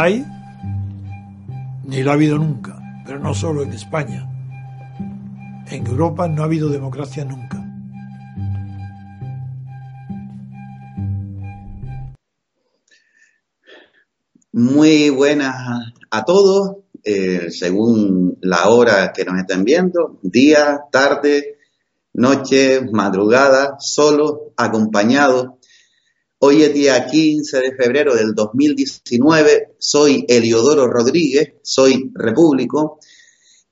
hay, ni la ha habido nunca, pero no solo en España. En Europa no ha habido democracia nunca. Muy buenas a todos, eh, según la hora que nos estén viendo, día, tarde, noche, madrugada, solo, acompañado. Hoy es día 15 de febrero del 2019, soy Eliodoro Rodríguez, soy repúblico,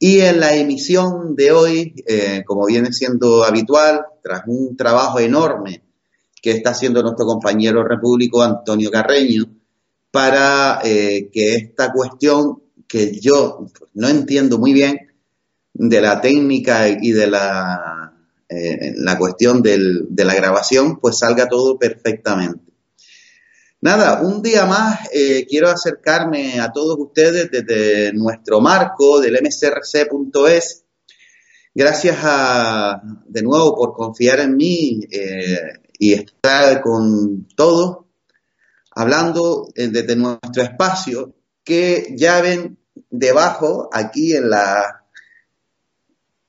y en la emisión de hoy, eh, como viene siendo habitual, tras un trabajo enorme que está haciendo nuestro compañero repúblico Antonio Carreño, para eh, que esta cuestión que yo no entiendo muy bien de la técnica y de la, eh, la cuestión del, de la grabación, pues salga todo perfectamente. Nada, un día más eh, quiero acercarme a todos ustedes desde nuestro marco del msrc.es. Gracias a, de nuevo por confiar en mí y estar con todos hablando eh, desde nuestro espacio, que ya ven debajo, aquí en la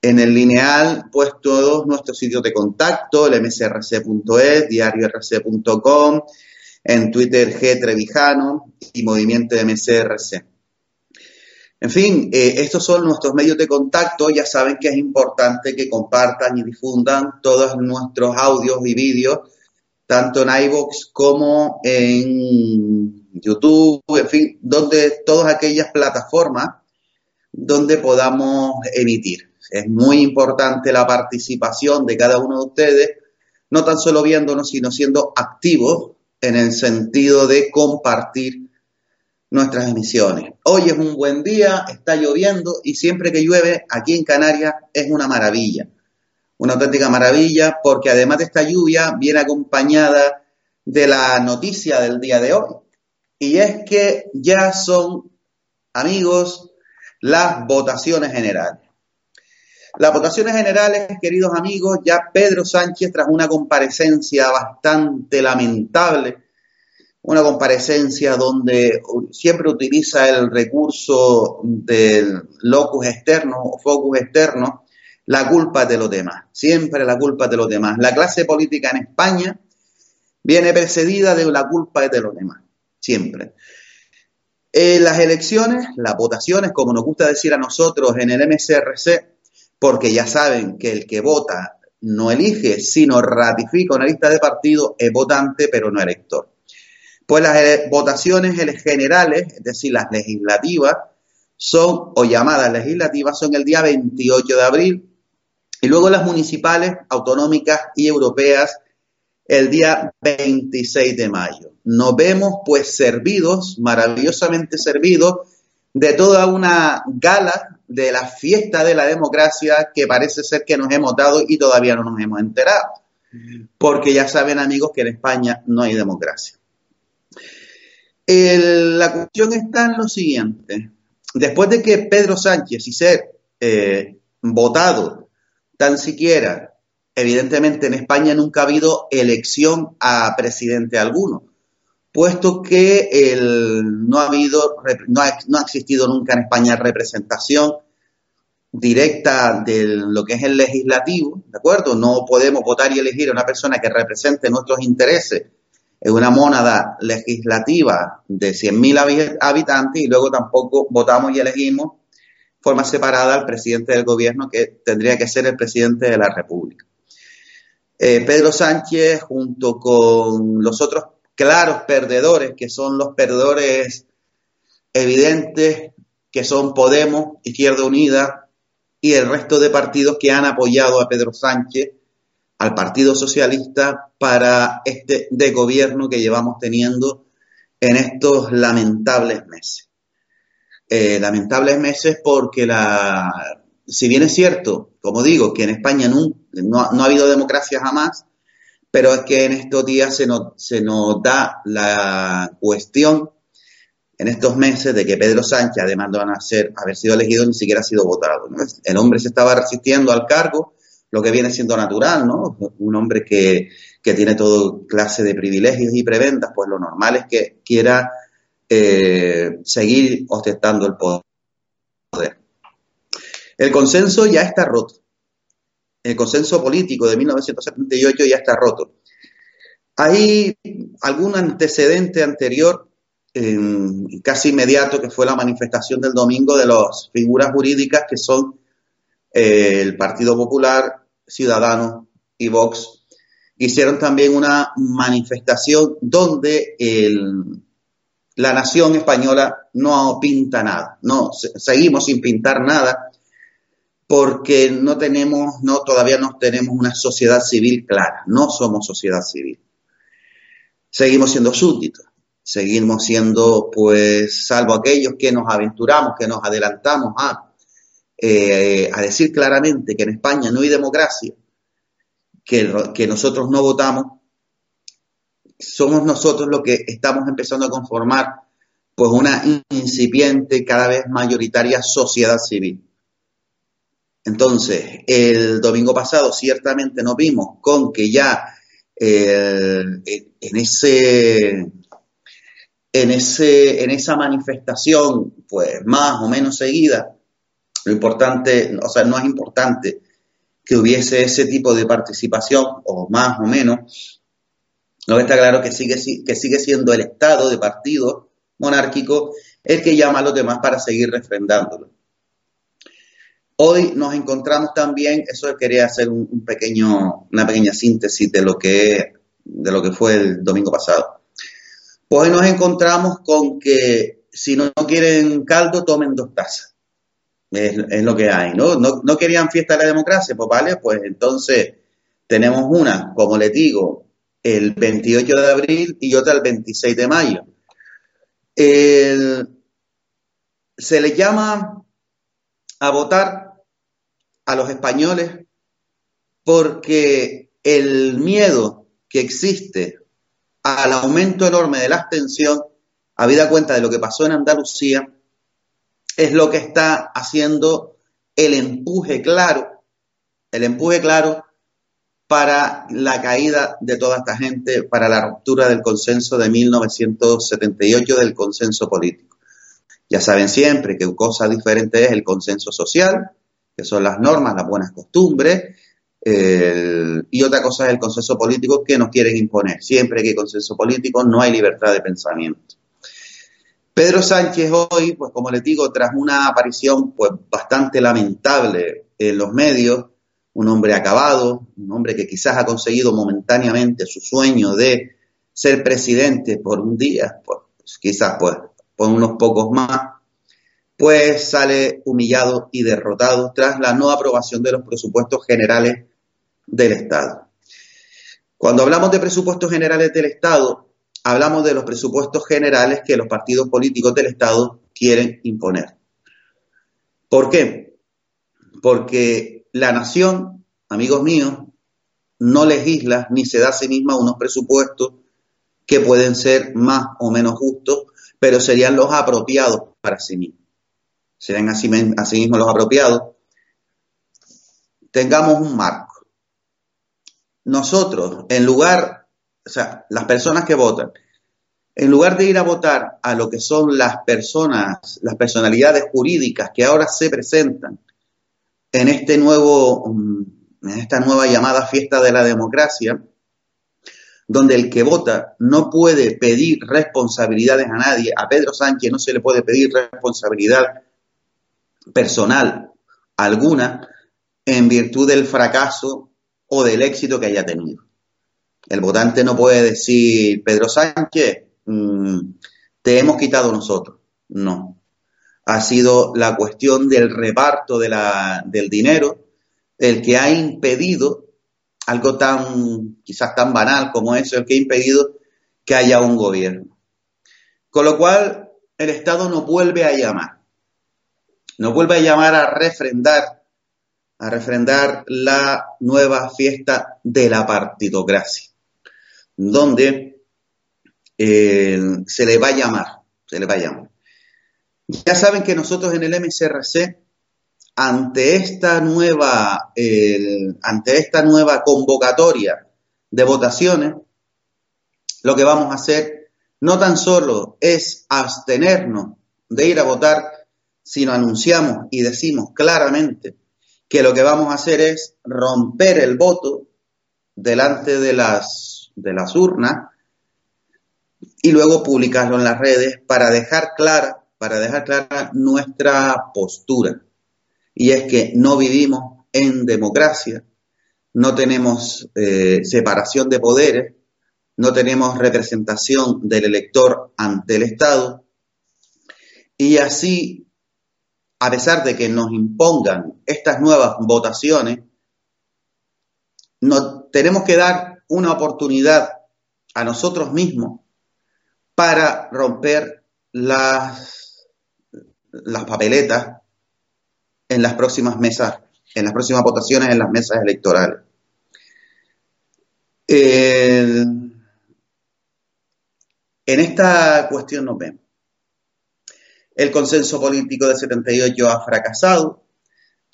en el lineal, pues todos nuestros sitios de contacto, el msrc.es, diariorc.com, en Twitter G Trevijano y Movimiento de MSRC. En fin, eh, estos son nuestros medios de contacto. Ya saben que es importante que compartan y difundan todos nuestros audios y vídeos tanto en iVoox como en YouTube, en fin, donde todas aquellas plataformas donde podamos emitir. Es muy importante la participación de cada uno de ustedes, no tan solo viéndonos, sino siendo activos en el sentido de compartir nuestras emisiones. Hoy es un buen día, está lloviendo y siempre que llueve aquí en Canarias es una maravilla una auténtica maravilla, porque además de esta lluvia viene acompañada de la noticia del día de hoy. Y es que ya son, amigos, las votaciones generales. Las votaciones generales, queridos amigos, ya Pedro Sánchez, tras una comparecencia bastante lamentable, una comparecencia donde siempre utiliza el recurso del locus externo o focus externo, la culpa de los demás, siempre la culpa de los demás. La clase política en España viene precedida de la culpa de los demás, siempre. En las elecciones, las votaciones, como nos gusta decir a nosotros en el MCRC, porque ya saben que el que vota no elige, sino ratifica una lista de partidos, es votante, pero no elector. Pues las votaciones generales, es decir, las legislativas, son, o llamadas legislativas, son el día 28 de abril y luego las municipales, autonómicas y europeas el día 26 de mayo. Nos vemos pues servidos, maravillosamente servidos, de toda una gala de la fiesta de la democracia que parece ser que nos hemos dado y todavía no nos hemos enterado. Porque ya saben amigos que en España no hay democracia. la cuestión está en lo siguiente. Después de que Pedro Sánchez y ser eh, votado tan siquiera, evidentemente en España nunca ha habido elección a presidente alguno, puesto que no, ha habido, no ha, no ha existido nunca en España representación directa de lo que es el legislativo, ¿de acuerdo? No podemos votar y elegir a una persona que represente nuestros intereses en una mónada legislativa de 100.000 habitantes y luego tampoco votamos y elegimos forma separada al presidente del gobierno, que tendría que ser el presidente de la República. Eh, Pedro Sánchez, junto con los otros claros perdedores, que son los perdedores evidentes, que son Podemos, Izquierda Unida y el resto de partidos que han apoyado a Pedro Sánchez, al Partido Socialista, para este de gobierno que llevamos teniendo en estos lamentables meses. Eh, lamentables meses porque la, si bien es cierto, como digo, que en España no, no, ha habido democracia jamás, pero es que en estos días se nos, da la cuestión en estos meses de que Pedro Sánchez, además de haber sido elegido, ni siquiera ha sido votado. El hombre se estaba resistiendo al cargo, lo que viene siendo natural, ¿no? Un hombre que, tiene todo clase de privilegios y preventas, pues lo normal es que quiera eh, seguir ostentando el poder. El consenso ya está roto. El consenso político de 1978 ya está roto. Hay algún antecedente anterior, casi inmediato, que fue la manifestación del domingo de las figuras jurídicas que son eh, el Partido Popular, Ciudadanos y Vox. Hicieron también una manifestación donde la nación española no pinta nada, no, seguimos sin pintar nada porque no tenemos, no, todavía no tenemos una sociedad civil clara, no somos sociedad civil. Seguimos siendo súbditos, seguimos siendo, pues, salvo aquellos que nos aventuramos, que nos adelantamos a, eh, a decir claramente que en España no hay democracia, que, que nosotros no votamos, somos nosotros los que estamos empezando a conformar pues una incipiente, cada vez mayoritaria sociedad civil. Entonces, el domingo pasado ciertamente nos vimos con que ya eh, en ese en ese en esa manifestación pues más o menos seguida lo importante o sea no es importante que hubiese ese tipo de participación o más o menos lo que está claro que sigue que sigue siendo el estado de partido monárquico el que llama a los demás para seguir refrendándolo Hoy nos encontramos también, eso quería hacer un, pequeño, una pequeña síntesis de lo que de lo que fue el domingo pasado. Pues hoy nos encontramos con que si no, quieren caldo, tomen dos tazas. Es, lo que hay, ¿no? ¿no? querían fiesta de la democracia, pues vale, pues entonces tenemos una, como les digo, el 28 de abril y otra el 26 de mayo. se le llama a votar a los españoles porque el miedo que existe al aumento enorme de la abstención, habida cuenta de lo que pasó en Andalucía, es lo que está haciendo el empuje claro, el empuje claro para la caída de toda esta gente, para la ruptura del consenso de 1978, del consenso político. Ya saben siempre que cosa diferente es el consenso social, que son las normas, las buenas costumbres, y otra cosa es el consenso político que nos quieren imponer. Siempre que hay consenso político no hay libertad de pensamiento. Pedro Sánchez hoy, pues como les digo, tras una aparición pues bastante lamentable en los medios, un hombre acabado, un hombre que quizás ha conseguido momentáneamente su sueño de ser presidente por un día, pues quizás pues por unos pocos más, pues sale humillado y derrotado tras la no aprobación de los presupuestos generales del Estado. Cuando hablamos de presupuestos generales del Estado, hablamos de los presupuestos generales que los partidos políticos del Estado quieren imponer. ¿Por qué? Porque la nación, amigos míos, no legisla ni se da a sí misma unos presupuestos que pueden ser más o menos justos, pero serían los apropiados para sí mismos sean así, mismo los apropiados, tengamos un marco. Nosotros, en lugar, o sea, las personas que votan, en lugar de ir a votar a lo que son las personas, las personalidades jurídicas que ahora se presentan en este nuevo, mm, en esta nueva llamada fiesta de la democracia, donde el que vota no puede pedir responsabilidades a nadie, a Pedro Sánchez no se le puede pedir responsabilidad personal alguna en virtud del fracaso o del éxito que haya tenido. El votante no puede decir, Pedro Sánchez, mm, te hemos quitado nosotros. No. Ha sido la cuestión del reparto de la, del dinero el que ha impedido algo tan, quizás tan banal como eso, el que ha impedido que haya un gobierno. Con lo cual, el Estado no vuelve a llamar nos vuelve a llamar a refrendar, a refrendar la nueva fiesta de la partidocracia, donde eh, se le va a llamar, se le va a llamar. Ya saben que nosotros en el MCRC, ante esta nueva, ante esta nueva convocatoria de votaciones, lo que vamos a hacer no tan solo es abstenernos de ir a votar, sino anunciamos y decimos claramente que lo que vamos a hacer es romper el voto delante de las, de las urnas y luego publicarlo en las redes para dejar clara, para dejar clara nuestra postura. Y es que no vivimos en democracia, no tenemos eh, separación de poderes, no tenemos representación del elector ante el Estado, y así, a pesar de que nos impongan estas nuevas votaciones, tenemos que dar una oportunidad a nosotros mismos para romper las, las papeletas en las próximas mesas, en las próximas votaciones en las mesas electorales. en esta cuestión nos vemos. El consenso político de 78 ha fracasado.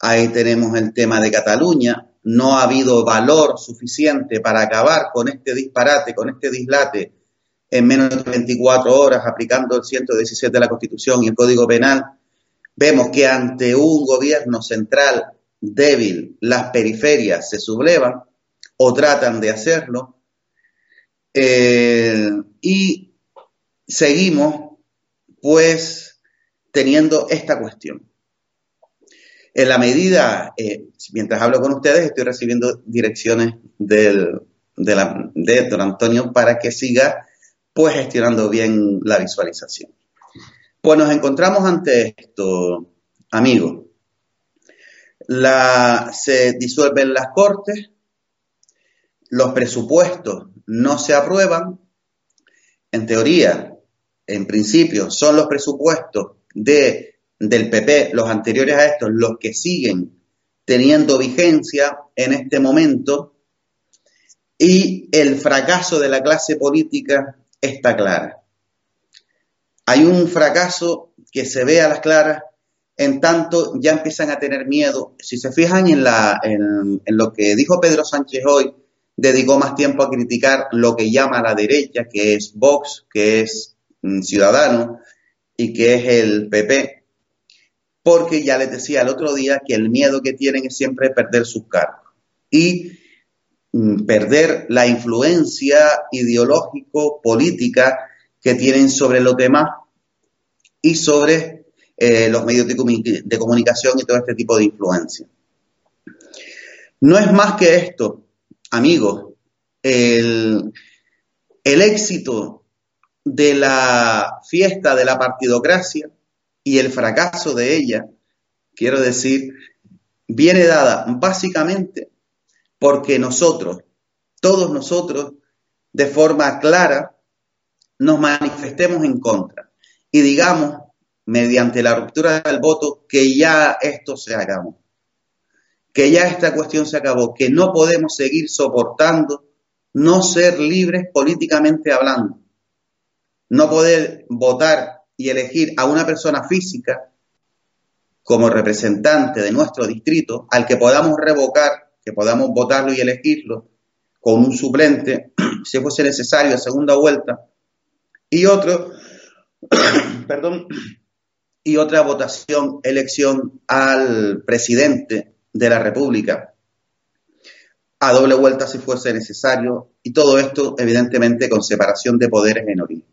Ahí tenemos el tema de Cataluña. No ha habido valor suficiente para acabar con este disparate, con este dislate en menos de 24 horas aplicando el 117 de la Constitución y el Código Penal. Vemos que ante un gobierno central débil, las periferias se sublevan o tratan de hacerlo. Eh, y seguimos, pues, teniendo esta cuestión. En la medida, eh, mientras hablo con ustedes, estoy recibiendo direcciones del, de, don Antonio para que siga pues gestionando bien la visualización. Pues nos encontramos ante esto, amigos. La, se disuelven las cortes, los presupuestos no se aprueban, en teoría, en principio, son los presupuestos de, del PP, los anteriores a estos, los que siguen teniendo vigencia en este momento y el fracaso de la clase política está clara. Hay un fracaso que se ve a las claras, en tanto ya empiezan a tener miedo. Si se fijan en, la, en, en lo que dijo Pedro Sánchez hoy, dedicó más tiempo a criticar lo que llama la derecha, que es Vox, que es mm, Ciudadano, y que es el PP, porque ya les decía el otro día que el miedo que tienen es siempre perder sus cargos y mm, perder la influencia ideológico-política que tienen sobre los demás y sobre eh, los medios de, de comunicación y todo este tipo de influencia. No es más que esto, amigos, el, el éxito de la fiesta de la partidocracia y el fracaso de ella, quiero decir, viene dada básicamente porque nosotros, todos nosotros, de forma clara, nos manifestemos en contra y digamos, mediante la ruptura del voto, que ya esto se acabó, que ya esta cuestión se acabó, que no podemos seguir soportando no ser libres políticamente hablando no poder votar y elegir a una persona física como representante de nuestro distrito, al que podamos revocar, que podamos votarlo y elegirlo con un suplente, si fuese necesario, a segunda vuelta, y otro, perdón, y otra votación, elección al presidente de la República, a doble vuelta si fuese necesario, y todo esto, evidentemente, con separación de poderes en origen.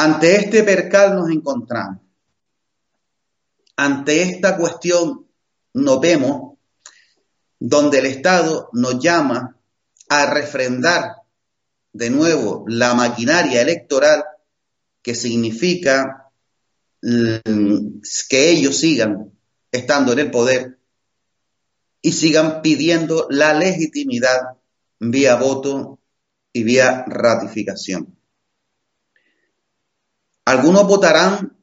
Ante este percal nos encontramos. Ante esta cuestión nos vemos donde el Estado nos llama a refrendar de nuevo la maquinaria electoral que significa mm, que ellos sigan estando en el poder y sigan pidiendo la legitimidad vía voto y vía ratificación. Algunos votarán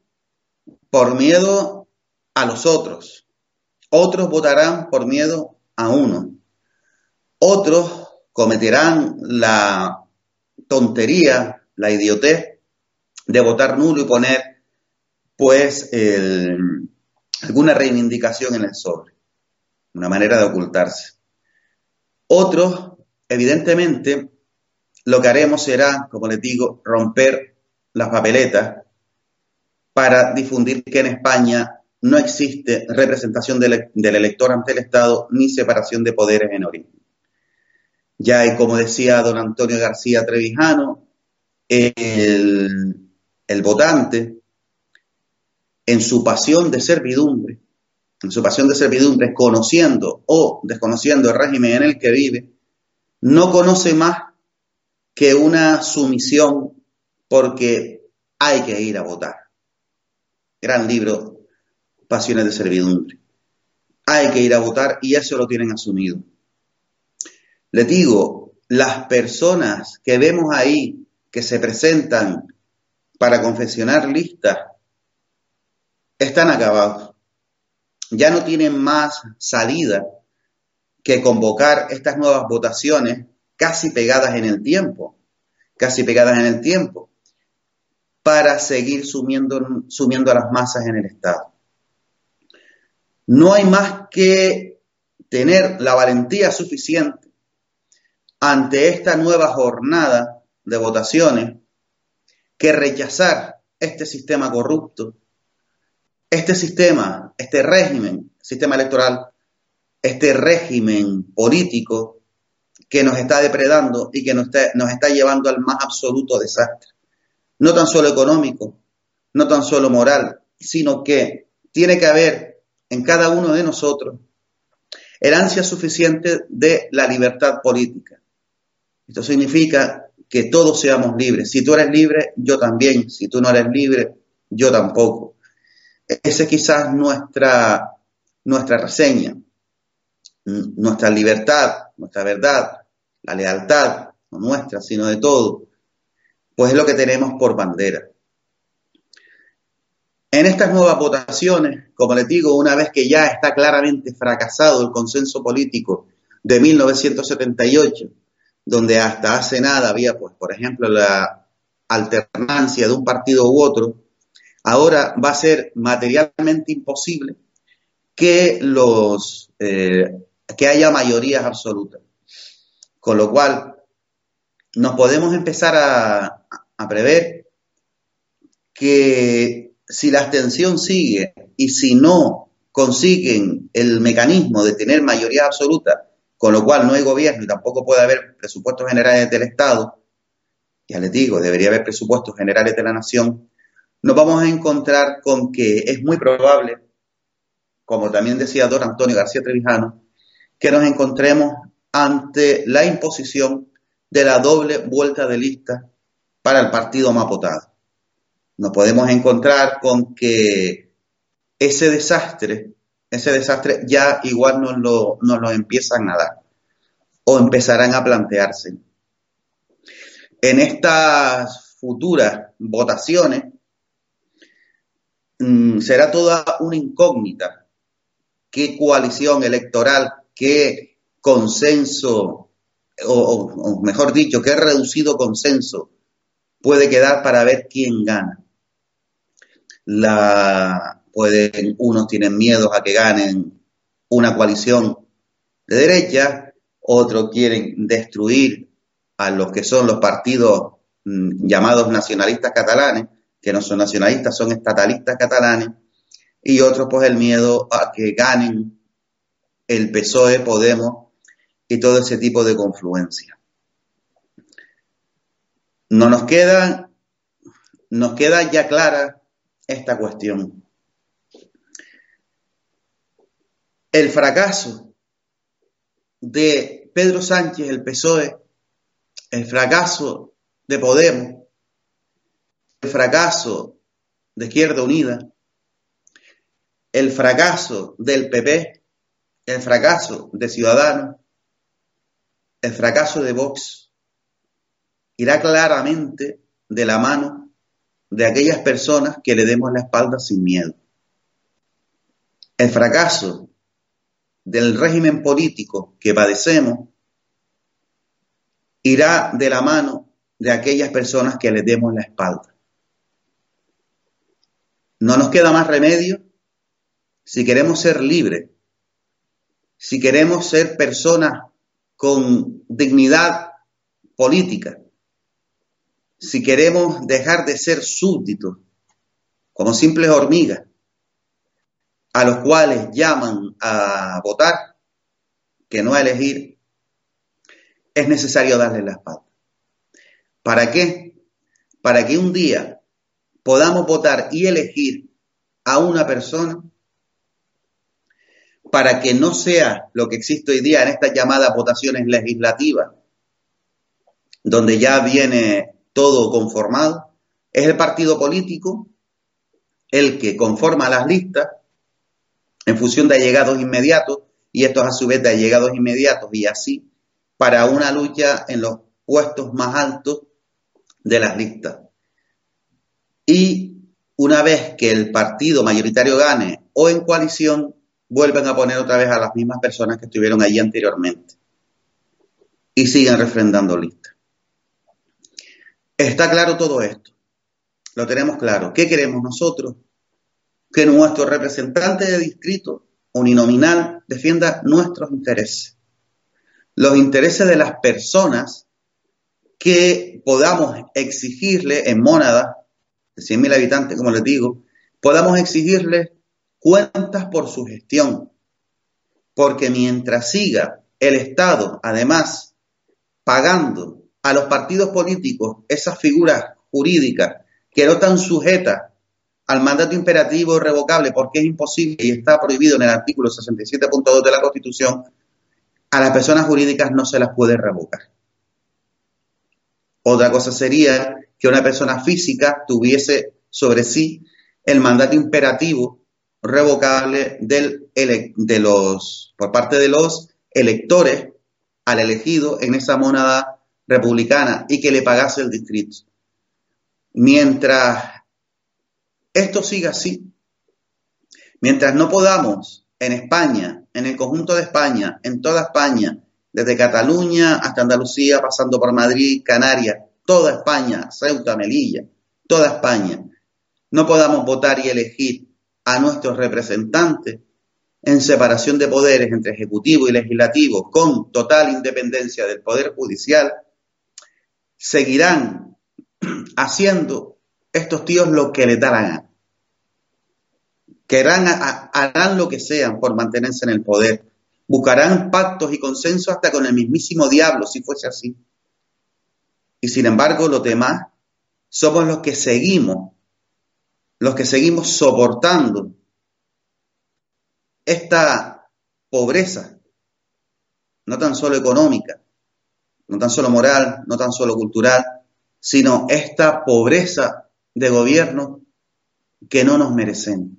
por miedo a los otros, otros votarán por miedo a uno, otros cometerán la tontería, la idiotez de votar nulo y poner pues alguna reivindicación en el sobre, una manera de ocultarse. Otros, evidentemente, lo que haremos será, como les digo, romper las papeletas para difundir que en España no existe representación del, elector ante el Estado ni separación de poderes en origen. Ya, y como decía don Antonio García Trevijano, el, el votante, en su pasión de servidumbre, en su pasión de servidumbre, conociendo o desconociendo el régimen en el que vive, no conoce más que una sumisión porque hay que ir a votar. Gran libro, Pasiones de Servidumbre. Hay que ir a votar y eso lo tienen asumido. Les digo, las personas que vemos ahí que se presentan para confeccionar listas están acabados. Ya no tienen más salida que convocar estas nuevas votaciones casi pegadas en el tiempo, casi pegadas en el tiempo, para seguir sumiendo, sumiendo a las masas en el Estado. No hay más que tener la valentía suficiente ante esta nueva jornada de votaciones que rechazar este sistema corrupto, este sistema, este régimen, sistema electoral, este régimen político que nos está depredando y que nos está, nos está llevando al más absoluto desastre. No tan solo económico, no tan solo moral, sino que tiene que haber en cada uno de nosotros el ansia suficiente de la libertad política. Esto significa que todos seamos libres. Si tú eres libre, yo también. Si tú no eres libre, yo tampoco. Esa es quizás nuestra, nuestra reseña, nuestra libertad, nuestra verdad, la lealtad, no nuestra, sino de todo, pues es lo que tenemos por bandera. En estas nuevas votaciones, como les digo, una vez que ya está claramente fracasado el consenso político de 1978, donde hasta hace nada había, pues, por ejemplo, la alternancia de un partido u otro, ahora va a ser materialmente imposible que los eh, que haya mayorías absolutas. Con lo cual, nos podemos empezar a, prever que si la abstención sigue y si no consiguen el mecanismo de tener mayoría absoluta con lo cual no hay gobierno y tampoco puede haber presupuestos generales del Estado, ya les digo, debería haber presupuestos generales de la nación, nos vamos a encontrar con que es muy probable, como también decía don Antonio García Trevijano, que nos encontremos ante la imposición de la doble vuelta de lista para el partido Mapotado. Nos podemos encontrar con que ese desastre ese desastre ya igual nos lo, lo empiezan a dar o empezarán a plantearse. En estas futuras votaciones mm, será toda una incógnita qué coalición electoral, qué consenso, o, mejor dicho, qué reducido consenso puede quedar para ver quién gana. La, pueden, unos tienen miedo a que ganen una coalición de derecha, otros quieren destruir a los que son los partidos mm, llamados nacionalistas catalanes, que no son nacionalistas, son estatalistas catalanes, y otros pues el miedo a que ganen el PSOE, Podemos y todo ese tipo de confluencia. No nos queda, nos queda ya clara esta cuestión. el fracaso de Pedro Sánchez, el PSOE, el fracaso de Podemos, el fracaso de Izquierda Unida, el fracaso del PP, el fracaso de Ciudadanos, el fracaso de Vox, irá claramente de la mano de aquellas personas que le demos la espalda sin miedo. El fracaso del régimen político que padecemos irá de la mano de aquellas personas que les demos la espalda. No nos queda más remedio si queremos ser libres, si queremos ser personas con dignidad política, si queremos dejar de ser súbditos, como simples hormigas, a los cuales llaman a votar, que no a elegir, es necesario darle la espalda. ¿Para qué? Para que un día podamos votar y elegir a una persona para que no sea lo que existe hoy día en estas llamadas votaciones legislativas, donde ya viene todo conformado, es el partido político el que conforma las listas en función de allegados inmediatos y estos a su vez de allegados inmediatos y así para una lucha en los puestos más altos de las listas. Y una vez que el partido mayoritario gane o en coalición, vuelven a poner otra vez a las mismas personas que estuvieron allí anteriormente y siguen refrendando listas. Está claro todo esto. Lo tenemos claro. ¿Qué queremos nosotros? Que nuestro representante de distrito uninominal defienda nuestros intereses. Los intereses de las personas que podamos exigirle en Mónada, de 100.000 habitantes, como les digo, podamos exigirle cuentas por su gestión. Porque mientras siga el Estado, además, pagando a los partidos políticos esas figuras jurídicas que no están sujetas al mandato imperativo revocable porque es imposible y está prohibido en el artículo 67.2 de la Constitución, a las personas jurídicas no se las puede revocar. Otra cosa sería que una persona física tuviese sobre sí el mandato imperativo revocable del de los, por parte de los electores al elegido en esa monada republicana y que le pagase el distrito. Mientras esto siga así, mientras no podamos en España, en el conjunto de España, en toda España, desde Cataluña hasta Andalucía, pasando por Madrid, Canarias, toda España, Ceuta, Melilla, toda España, no podamos votar y elegir a nuestros representantes en separación de poderes entre ejecutivo y legislativo con total independencia del poder judicial, seguirán haciendo estos tíos lo que les da harán lo que sean por mantenerse en el poder. Buscarán pactos y consensos hasta con el mismísimo diablo, si fuese así. Y sin embargo, los demás somos los que seguimos, los que seguimos soportando esta pobreza, no tan solo económica, no tan solo moral, no tan solo cultural, sino esta pobreza de gobierno que no nos merecemos.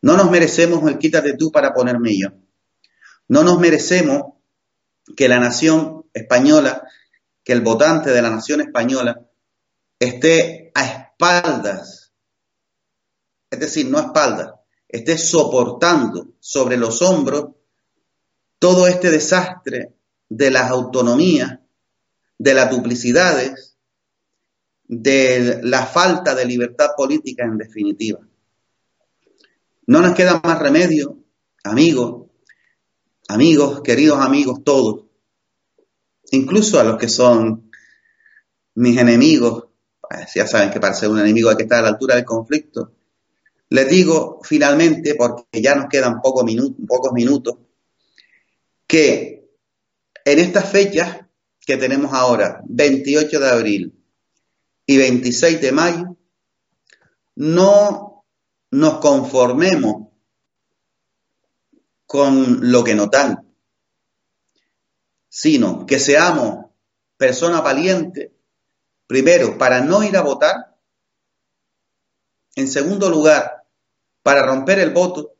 No nos merecemos el quítate tú para ponerme yo. No nos merecemos que la nación española, que el votante de la nación española esté a espaldas, es decir, no a espaldas, esté soportando sobre los hombros todo este desastre de las autonomías, de las duplicidades, de la falta de libertad política en definitiva. No nos queda más remedio, amigos, amigos, queridos amigos todos, incluso a los que son mis enemigos, pues ya saben que para ser un enemigo hay que estar a la altura del conflicto. Les digo finalmente, porque ya nos quedan pocos minutos, que en estas fechas que tenemos ahora, 28 de abril y 26 de mayo, no nos conformemos con lo que notan, sino que seamos personas valientes, primero, para no ir a votar, en segundo lugar, para romper el voto,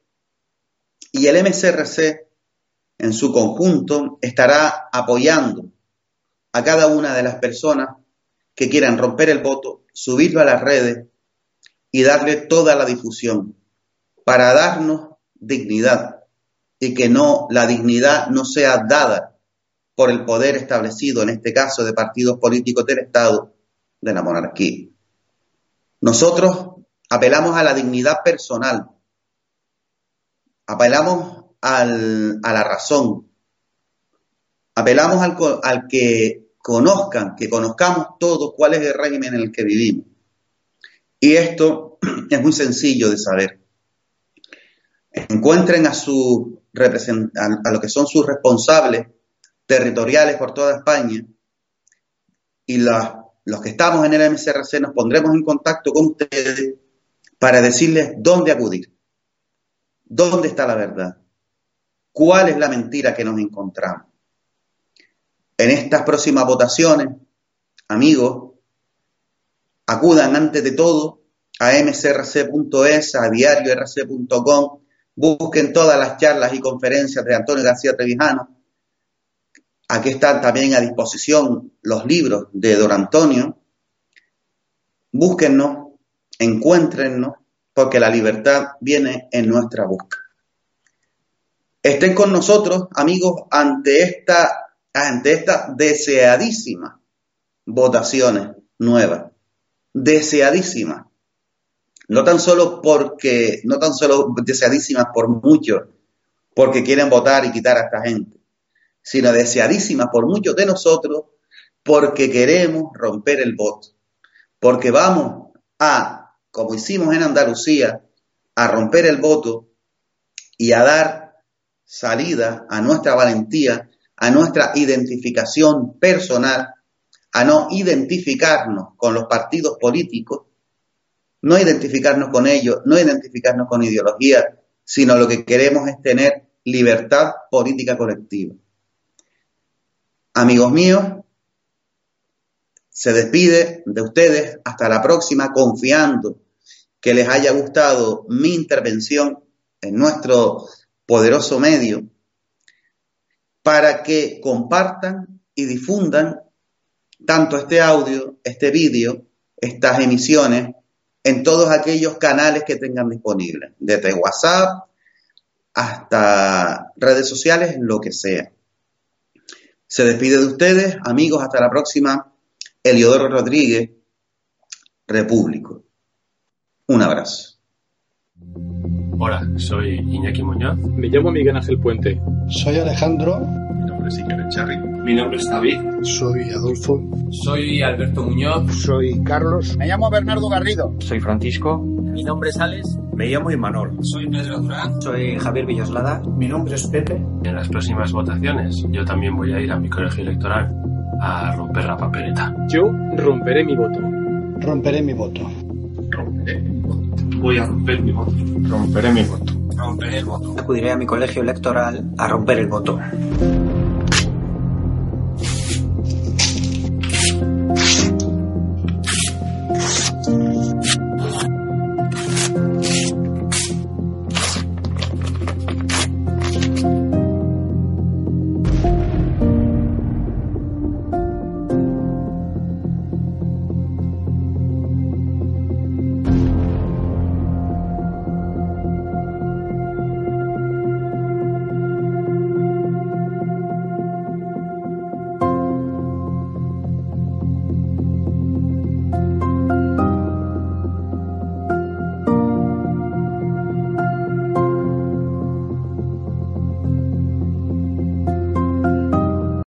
y el MCRC en su conjunto estará apoyando a cada una de las personas que quieran romper el voto, subirlo a las redes y darle toda la difusión para darnos dignidad y que no la dignidad no sea dada por el poder establecido, en este caso de partidos políticos del Estado, de la monarquía. Nosotros apelamos a la dignidad personal, apelamos a la razón. Apelamos al, al que conozcan, que conozcamos todos cuál es el régimen en el que vivimos. Y esto es muy sencillo de saber. Encuentren a, su, a lo que son sus responsables territoriales por toda España y los que estamos en el MCRC nos pondremos en contacto con ustedes para decirles dónde acudir, dónde está la verdad, cuál es la mentira que nos encontramos. En estas próximas votaciones, amigos, acudan antes de todo a mcrc.es, a diariorc.com, busquen todas las charlas y conferencias de Antonio García Trevijano. Aquí están también a disposición los libros de Don Antonio. Búsquennos, encuéntrennos, porque la libertad viene en nuestra busca. Estén con nosotros, amigos, ante esta ante estas deseadísimas votaciones nuevas, deseadísimas, no tan solo porque, no tan solo deseadísimas por muchos, porque quieren votar y quitar a esta gente, sino deseadísimas por muchos de nosotros, porque queremos romper el voto, porque vamos a, como hicimos en Andalucía, a romper el voto y a dar salida a nuestra valentía a nuestra identificación personal, a no identificarnos con los partidos políticos, no identificarnos con ellos, no identificarnos con ideología, sino lo que queremos es tener libertad política colectiva. Amigos míos, se despide de ustedes hasta la próxima confiando que les haya gustado mi intervención en nuestro poderoso medio para que compartan y difundan tanto este audio, este vídeo, estas emisiones en todos aquellos canales que tengan disponibles, desde WhatsApp hasta redes sociales, lo que sea. Se despide de ustedes, amigos, hasta la próxima. Eliodoro Rodríguez, Repúblico. Un abrazo. Hola, soy Iñaki Muñoz. Me llamo Miguel Ángel Puente. Soy Alejandro. Mi nombre es Iker Echarri. Mi nombre es David. Soy Adolfo. Soy Alberto Muñoz. Soy Carlos. Me llamo Bernardo Garrido. Soy Francisco. Mi nombre es Alex. Me llamo Imanol. Soy Pedro Durán. Soy Javier Villoslada. Mi nombre es Pepe. En las próximas votaciones yo también voy a ir a mi colegio electoral a romper la papeleta. Yo romperé mi voto. Romperé mi voto. Voy a romper mi voto. Romperé mi voto. Romperé el voto. Acudiré a mi colegio electoral a romper el voto.